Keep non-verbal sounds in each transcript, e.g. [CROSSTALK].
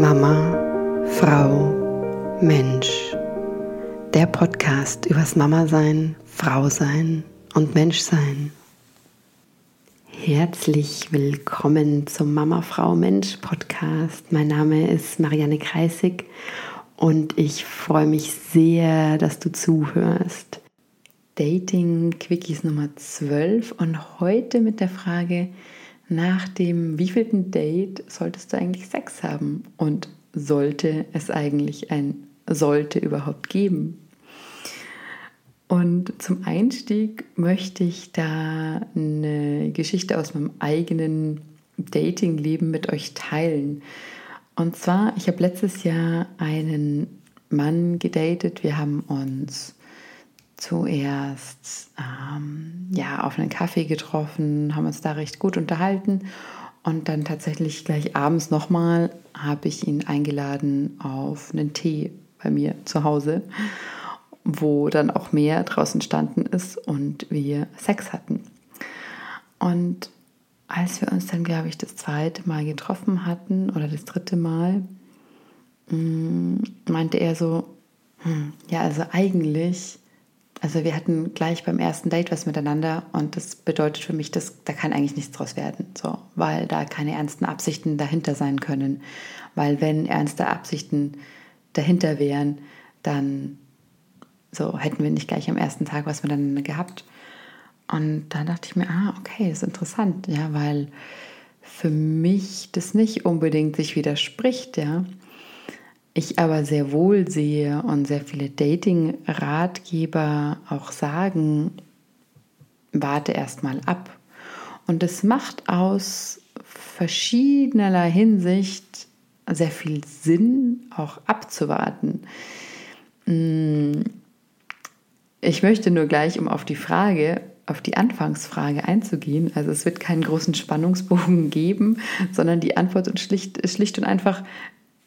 Mama, Frau, Mensch. Der Podcast übers Mama sein, Frau sein und Mensch sein. Herzlich willkommen zum Mama, Frau, Mensch Podcast. Mein Name ist Marianne Kreisig und ich freue mich sehr, dass du zuhörst. Dating Quickies Nummer 12 und heute mit der Frage, nach dem wievielten Date solltest du eigentlich Sex haben und sollte es eigentlich ein sollte überhaupt geben? Und zum Einstieg möchte ich da eine Geschichte aus meinem eigenen Dating-Leben mit euch teilen. Und zwar, ich habe letztes Jahr einen Mann gedatet. Wir haben uns zuerst ähm, ja, auf einen Kaffee getroffen, haben uns da recht gut unterhalten und dann tatsächlich gleich abends nochmal habe ich ihn eingeladen auf einen Tee bei mir zu Hause, wo dann auch mehr draußen standen ist und wir Sex hatten. Und als wir uns dann, glaube ich, das zweite Mal getroffen hatten oder das dritte Mal, mm, meinte er so, hm, ja, also eigentlich also wir hatten gleich beim ersten Date was miteinander und das bedeutet für mich, dass da kann eigentlich nichts draus werden, so, weil da keine ernsten Absichten dahinter sein können. Weil wenn ernste Absichten dahinter wären, dann so hätten wir nicht gleich am ersten Tag was miteinander gehabt. Und da dachte ich mir, ah, okay, ist interessant, ja, weil für mich das nicht unbedingt sich widerspricht, ja. Ich aber sehr wohl sehe und sehr viele Dating-Ratgeber auch sagen, warte erstmal ab. Und es macht aus verschiedener Hinsicht sehr viel Sinn, auch abzuwarten. Hm, ich möchte nur gleich, um auf die Frage, auf die Anfangsfrage einzugehen. Also es wird keinen großen Spannungsbogen [LAUGHS] geben, sondern die Antwort ist schlicht, schlicht und einfach,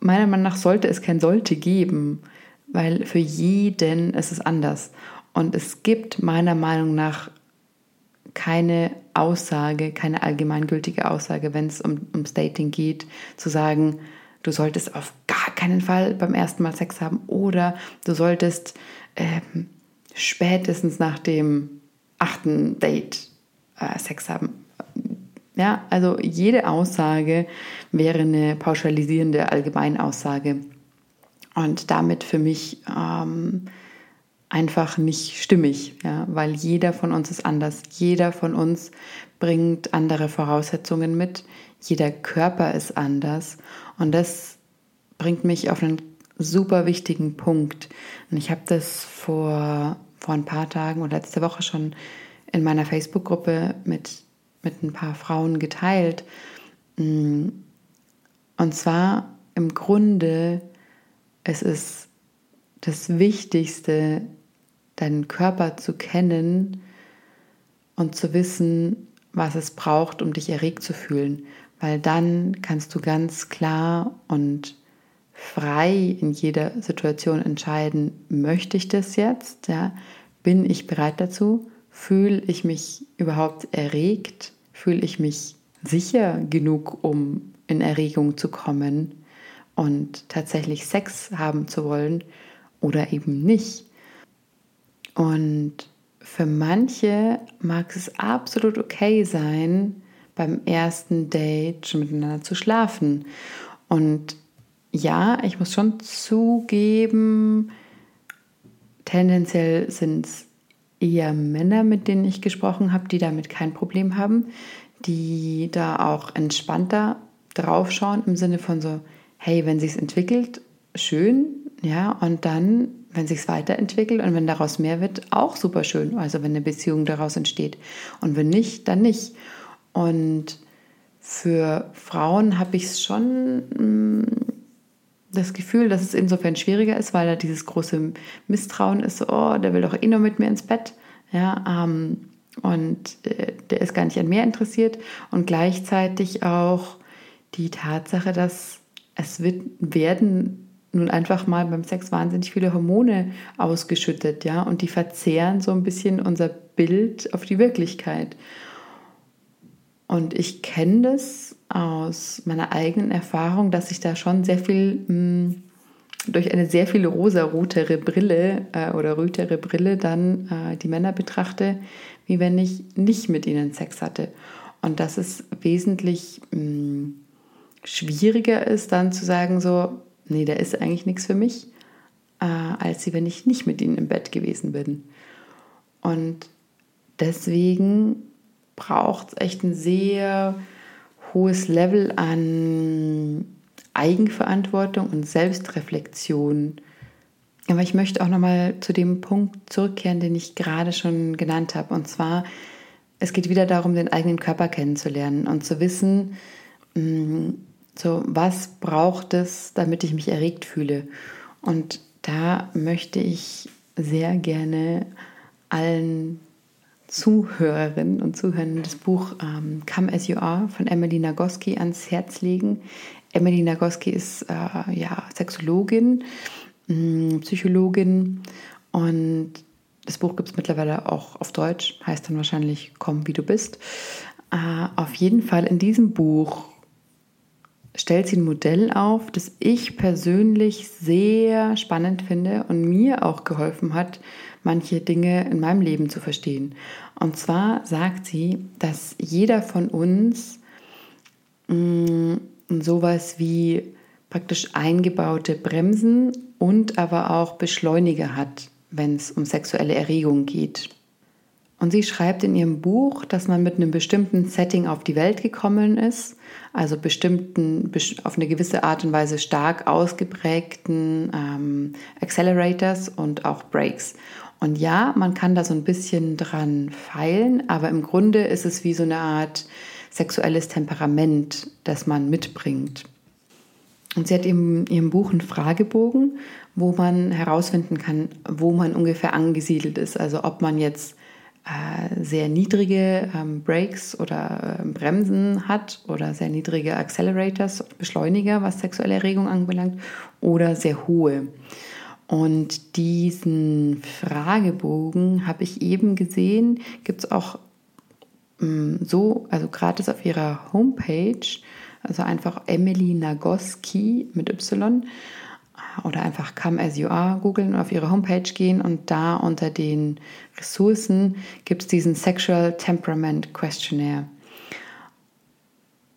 meiner Meinung nach sollte es kein sollte geben, weil für jeden ist es anders. Und es gibt meiner Meinung nach keine Aussage, keine allgemeingültige Aussage, wenn es um, ums Dating geht, zu sagen, du solltest auf gar keinen Fall beim ersten Mal Sex haben oder du solltest ähm, spätestens nach dem achten Date äh, Sex haben. Ja, also jede Aussage wäre eine pauschalisierende Allgemeinaussage und damit für mich ähm, einfach nicht stimmig, ja, weil jeder von uns ist anders. Jeder von uns bringt andere Voraussetzungen mit. Jeder Körper ist anders und das bringt mich auf einen super wichtigen Punkt. Und ich habe das vor, vor ein paar Tagen oder letzte Woche schon in meiner Facebook-Gruppe mit mit ein paar Frauen geteilt. Mm. Und zwar im Grunde, es ist das Wichtigste, deinen Körper zu kennen und zu wissen, was es braucht, um dich erregt zu fühlen. Weil dann kannst du ganz klar und frei in jeder Situation entscheiden, möchte ich das jetzt? Ja? Bin ich bereit dazu? Fühle ich mich überhaupt erregt? Fühle ich mich sicher genug, um in Erregung zu kommen und tatsächlich Sex haben zu wollen oder eben nicht? Und für manche mag es absolut okay sein, beim ersten Date schon miteinander zu schlafen. Und ja, ich muss schon zugeben, tendenziell sind es eher Männer, mit denen ich gesprochen habe, die damit kein Problem haben, die da auch entspannter draufschauen im Sinne von so, hey, wenn sich's entwickelt, schön, ja, und dann, wenn sich's weiterentwickelt und wenn daraus mehr wird, auch super schön. Also wenn eine Beziehung daraus entsteht und wenn nicht, dann nicht. Und für Frauen habe ich es schon mh, mm, das Gefühl, dass es insofern schwieriger ist, weil da dieses große Misstrauen ist, oh, der will doch eh nur mit mir ins Bett. Ja, ähm, und äh, der ist gar nicht an mir interessiert. Und gleichzeitig auch die Tatsache, dass es wird, werden nun einfach mal beim Sex wahnsinnig viele Hormone ausgeschüttet, ja, und die verzehren so ein bisschen unser Bild auf die Wirklichkeit. Und ich kenne das aus meiner eigenen Erfahrung, dass ich da schon sehr viel mh, mm, durch eine sehr viel rosarotere Brille äh, oder rötere Brille dann äh, die Männer betrachte, wie wenn ich nicht mit ihnen Sex hatte. Und dass es wesentlich mh, mm, schwieriger ist, dann zu sagen, so, nee, der ist eigentlich nichts für mich, äh, als wenn ich nicht mit ihnen im Bett gewesen bin. Und deswegen braucht es echt ein sehr hohes Level an Eigenverantwortung und Selbstreflexion. Aber ich möchte auch nochmal zu dem Punkt zurückkehren, den ich gerade schon genannt habe. Und zwar, es geht wieder darum, den eigenen Körper kennenzulernen und zu wissen, mm, so, was braucht es, damit ich mich erregt fühle? Und da möchte ich sehr gerne allen Zuhörerinnen und Zuhörern das Buch ähm, Come As You Are von Emily Nagoski ans Herz legen. Emily Nagoski ist äh, ja, Sexologin, mh, mm, Psychologin und das Buch gibt es mittlerweile auch auf Deutsch, heißt dann wahrscheinlich Komm, wie du bist. Äh, auf jeden Fall in diesem Buch stellt sie ein Modell auf, das ich persönlich sehr spannend finde und mir auch geholfen hat, manche Dinge in meinem Leben zu verstehen. Und zwar sagt sie, dass jeder von uns mh, mm, sowas wie praktisch eingebaute Bremsen und aber auch Beschleuniger hat, wenn es um sexuelle Erregung geht. Und sie schreibt in ihrem Buch, dass man mit einem bestimmten Setting auf die Welt gekommen ist, also bestimmten, auf eine gewisse Art und Weise stark ausgeprägten ähm, Accelerators und auch Brakes. Und ja, man kann da so ein bisschen dran feilen, aber im Grunde ist es wie so eine Art sexuelles Temperament, das man mitbringt. Und sie hat in ihrem Buch einen Fragebogen, wo man herausfinden kann, wo man ungefähr angesiedelt ist. Also ob man jetzt sehr niedrige ähm, Brakes oder äh, Bremsen hat oder sehr niedrige Accelerators, Beschleuniger, was sexuelle Erregung anbelangt, oder sehr hohe. Und diesen Fragebogen habe ich eben gesehen, gibt es auch ähm, so, also gratis auf ihrer Homepage, also einfach Emily Nagoski mit Y oder einfach Come As You Are googeln und auf ihre Homepage gehen und da unter den Ressourcen gibt es diesen Sexual Temperament Questionnaire.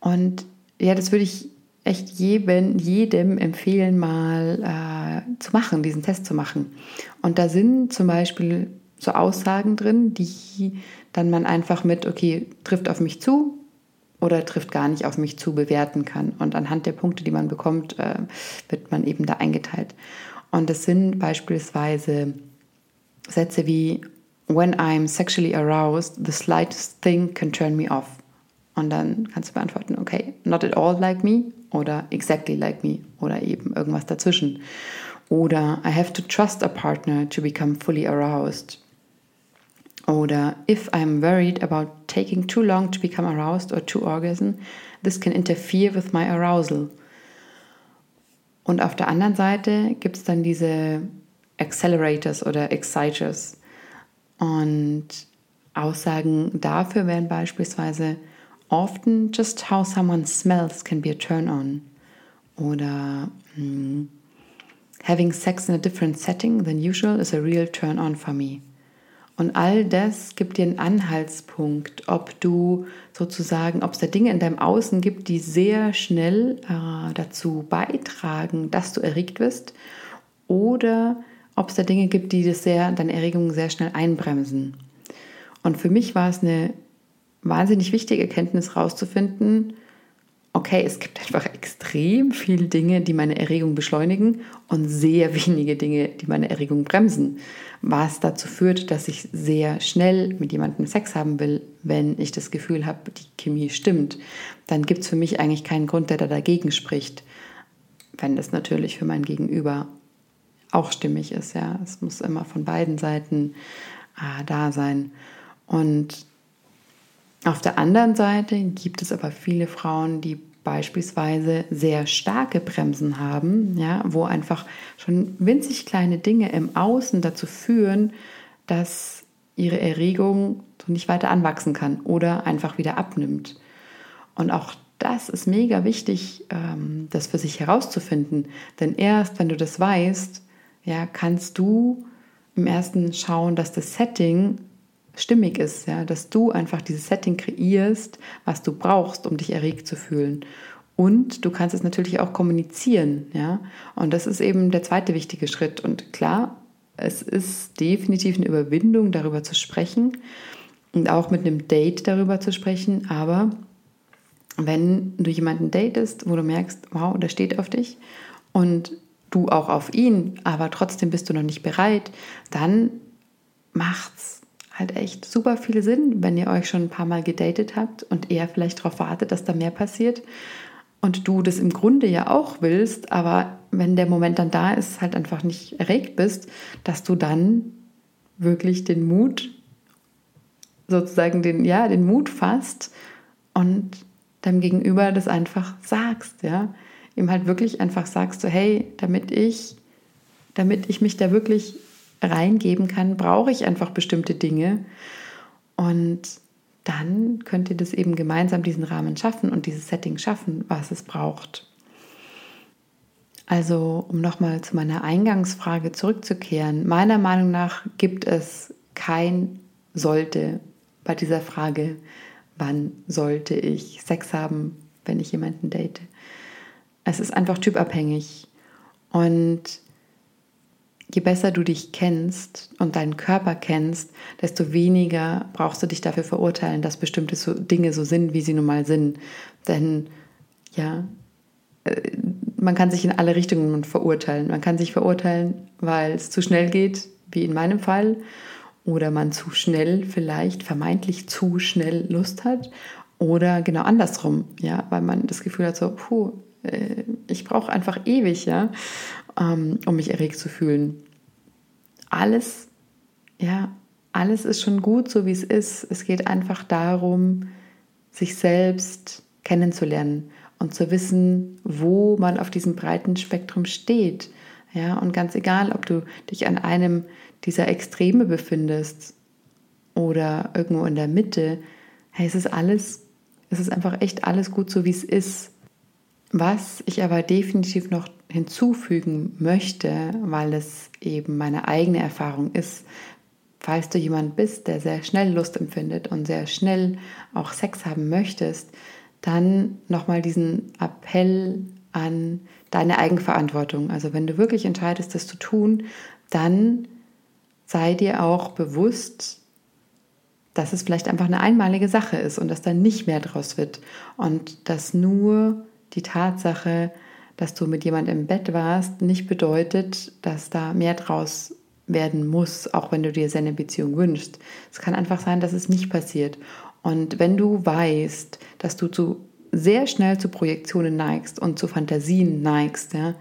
Und ja, das würde ich echt jedem, jedem empfehlen, mal äh, zu machen, diesen Test zu machen. Und da sind zum Beispiel so Aussagen drin, die dann man einfach mit, okay, trifft auf mich zu, oder trifft gar nicht auf mich zu bewerten kann. Und anhand der Punkte, die man bekommt, äh, wird man eben da eingeteilt. Und das sind beispielsweise Sätze wie When I'm sexually aroused, the slightest thing can turn me off. Und dann kannst du beantworten, okay, not at all like me oder exactly like me oder eben irgendwas dazwischen. Oder I have to trust a partner to become fully aroused. Oder if I'm worried about taking too long to become aroused or to orgasm, this can interfere with my arousal. Und auf der anderen Seite gibt es dann diese Accelerators oder Exciters. Und Aussagen dafür wären beispielsweise often just how someone smells can be a turn on. Oder hm, having sex in a different setting than usual is a real turn on for me. Und all das gibt dir einen Anhaltspunkt, ob du sozusagen, ob es da Dinge in deinem Außen gibt, die sehr schnell äh, dazu beitragen, dass du erregt wirst, oder ob es da Dinge gibt, die das sehr, deine Erregung sehr schnell einbremsen. Und für mich war es eine wahnsinnig wichtige Erkenntnis herauszufinden, okay, es gibt einfach extrem viele Dinge, die meine Erregung beschleunigen und sehr wenige Dinge, die meine Erregung bremsen was dazu führt, dass ich sehr schnell mit jemandem Sex haben will, wenn ich das Gefühl habe, die Chemie stimmt, dann gibt es für mich eigentlich keinen Grund, der da dagegen spricht, wenn das natürlich für mein Gegenüber auch stimmig ist. Ja, es muss immer von beiden Seiten äh, da sein. Und auf der anderen Seite gibt es aber viele Frauen, die beispielsweise sehr starke Bremsen haben, ja, wo einfach schon winzig kleine Dinge im Außen dazu führen, dass ihre Erregung so nicht weiter anwachsen kann oder einfach wieder abnimmt. Und auch das ist mega wichtig, ähm, das für sich herauszufinden. Denn erst wenn du das weißt, ja, kannst du im ersten schauen, dass das Setting stimmig ist, ja, dass du einfach dieses Setting kreierst, was du brauchst, um dich erregt zu fühlen. Und du kannst es natürlich auch kommunizieren, ja. Und das ist eben der zweite wichtige Schritt. Und klar, es ist definitiv eine Überwindung, darüber zu sprechen und auch mit einem Date darüber zu sprechen. Aber wenn du jemanden datest, wo du merkst, wow, der steht auf dich und du auch auf ihn, aber trotzdem bist du noch nicht bereit, dann macht's halt echt super viel Sinn, wenn ihr euch schon ein paar Mal gedatet habt und er vielleicht darauf wartet, dass da mehr passiert. Und du das im Grunde ja auch willst, aber wenn der Moment dann da ist, halt einfach nicht erregt bist, dass du dann wirklich den Mut, sozusagen den, ja, den Mut fasst und deinem Gegenüber das einfach sagst, ja, ihm halt wirklich einfach sagst, so hey, damit ich, damit ich mich da wirklich reingeben kann, brauche ich einfach bestimmte Dinge. Und dann könnt ihr das eben gemeinsam diesen Rahmen schaffen und dieses Setting schaffen, was es braucht. Also, um nochmal zu meiner Eingangsfrage zurückzukehren, meiner Meinung nach gibt es kein sollte bei dieser Frage, wann sollte ich Sex haben, wenn ich jemanden date. Es ist einfach typabhängig. Und je besser du dich kennst und deinen Körper kennst, desto weniger brauchst du dich dafür verurteilen, dass bestimmte Dinge so sind, wie sie nun mal sind. Denn ja, äh, man kann sich in alle Richtungen verurteilen. Man kann sich verurteilen, weil es zu schnell geht, wie in meinem Fall, oder man zu schnell vielleicht vermeintlich zu schnell Lust hat oder genau andersrum, ja, weil man das Gefühl hat so, puh, äh, ich brauche einfach ewig, ja, ähm, um mich erregt zu fühlen. Alles, ja, alles ist schon gut, so wie es ist. Es geht einfach darum, sich selbst kennenzulernen und zu wissen, wo man auf diesem breiten Spektrum steht. Ja, und ganz egal, ob du dich an einem dieser Extreme befindest oder irgendwo in der Mitte, hey, es ist alles, es ist einfach echt alles gut so, wie es ist. Was ich aber definitiv noch hinzufügen möchte, weil es eben meine eigene Erfahrung ist, falls du jemand bist, der sehr schnell Lust empfindet und sehr schnell auch Sex haben möchtest, dann nochmal diesen Appell an deine Eigenverantwortung. Also wenn du wirklich entscheidest, das zu tun, dann sei dir auch bewusst, dass es vielleicht einfach eine einmalige Sache ist und dass da nicht mehr draus wird und dass nur die Tatsache, dass du mit jemandem im Bett warst, nicht bedeutet, dass da mehr draus werden muss, auch wenn du dir seine Beziehung wünschst. Es kann einfach sein, dass es nicht passiert. Und wenn du weißt, dass du zu sehr schnell zu Projektionen neigst und zu Fantasien neigst, ja,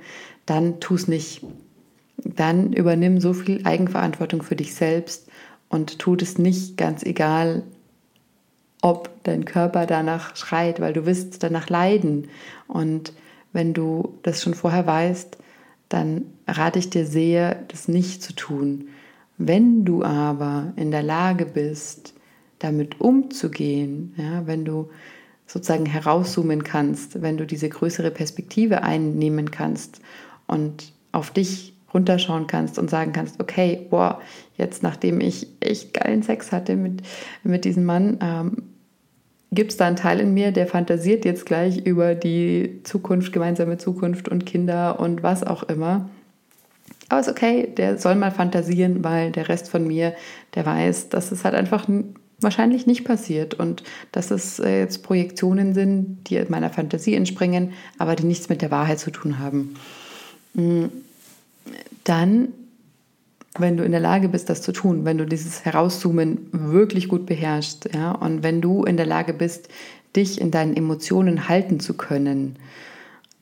dann tu es nicht dann übernimm so viel Eigenverantwortung für dich selbst und tut es nicht ganz egal, ob dein Körper danach schreit, weil du wirst danach leiden. Und wenn du das schon vorher weißt, dann rate ich dir sehr, das nicht zu tun. Wenn du aber in der Lage bist, damit umzugehen, ja, wenn du sozusagen herauszoomen kannst, wenn du diese größere Perspektive einnehmen kannst und auf dich runterschauen kannst und sagen kannst, okay, boah, jetzt nachdem ich echt geilen Sex hatte mit, mit diesem Mann, ähm, gibt es da einen Teil in mir, der fantasiert jetzt gleich über die Zukunft, gemeinsame Zukunft und Kinder und was auch immer. Aber ist okay, der soll mal fantasieren, weil der Rest von mir, der weiß, dass es halt einfach wahrscheinlich nicht passiert und dass es äh, jetzt Projektionen sind, die meiner Fantasie entspringen, aber die nichts mit der Wahrheit zu tun haben. Mm dann, wenn du in der Lage bist, das zu tun, wenn du dieses Herauszoomen wirklich gut beherrschst, ja, und wenn du in der Lage bist, dich in deinen Emotionen halten zu können,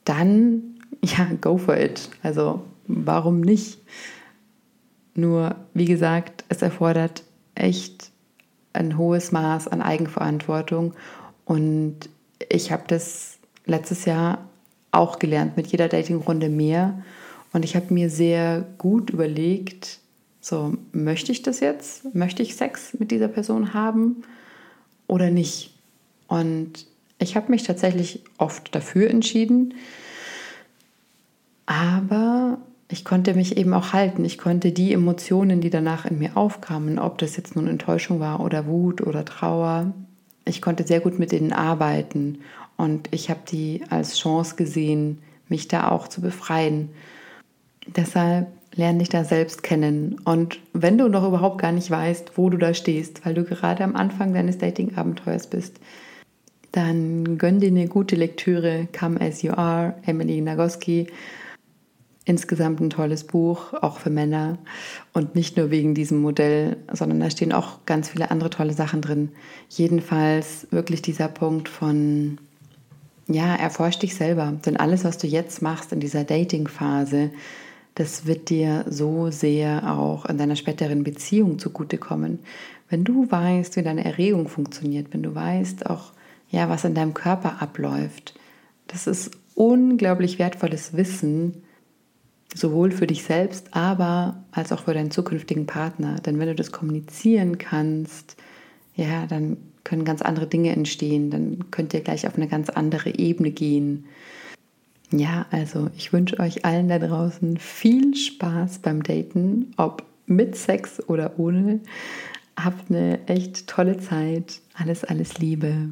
dann, [LAUGHS] ja, go for it. Also, warum nicht? Nur, wie gesagt, es erfordert echt ein hohes Maß an Eigenverantwortung und ich habe das letztes Jahr auch gelernt, mit jeder Datingrunde mehr und ich habe mir sehr gut überlegt, so möchte ich das jetzt? Möchte ich Sex mit dieser Person haben oder nicht? Und Ich habe mich tatsächlich oft dafür entschieden, aber ich konnte mich eben auch halten. Ich konnte die Emotionen, die danach in mir aufkamen, ob das jetzt nun Enttäuschung war oder Wut oder Trauer, ich konnte sehr gut mit denen arbeiten und ich habe die als Chance gesehen, mich da auch zu befreien. Deshalb lerne dich da selbst kennen. Und wenn du noch überhaupt gar nicht weißt, wo du da stehst, weil du gerade am Anfang deines Dating-Abenteuers bist, dann gönn dir eine gute Lektüre. Come as you are, Emily Nagoski. Insgesamt ein tolles Buch, auch für Männer. Und nicht nur wegen diesem Modell, sondern da stehen auch ganz viele andere tolle Sachen drin. Jedenfalls wirklich dieser Punkt von, ja, erforsch dich selber. Denn alles, was du jetzt machst in dieser Dating-Phase, das wird dir so sehr auch in deiner späteren Beziehung zugutekommen. Wenn du weißt, wie deine Erregung funktioniert, wenn du weißt auch, ja, was in deinem Körper abläuft, das ist unglaublich wertvolles Wissen, sowohl für dich selbst, aber als auch für deinen zukünftigen Partner. Denn wenn du das kommunizieren kannst, ja, dann können ganz andere Dinge entstehen, dann könnt ihr gleich auf eine ganz andere Ebene gehen. Ja, also ich wünsche euch allen da draußen viel Spaß beim Daten, ob mit Sex oder ohne. Habt eine echt tolle Zeit. Alles, alles Liebe.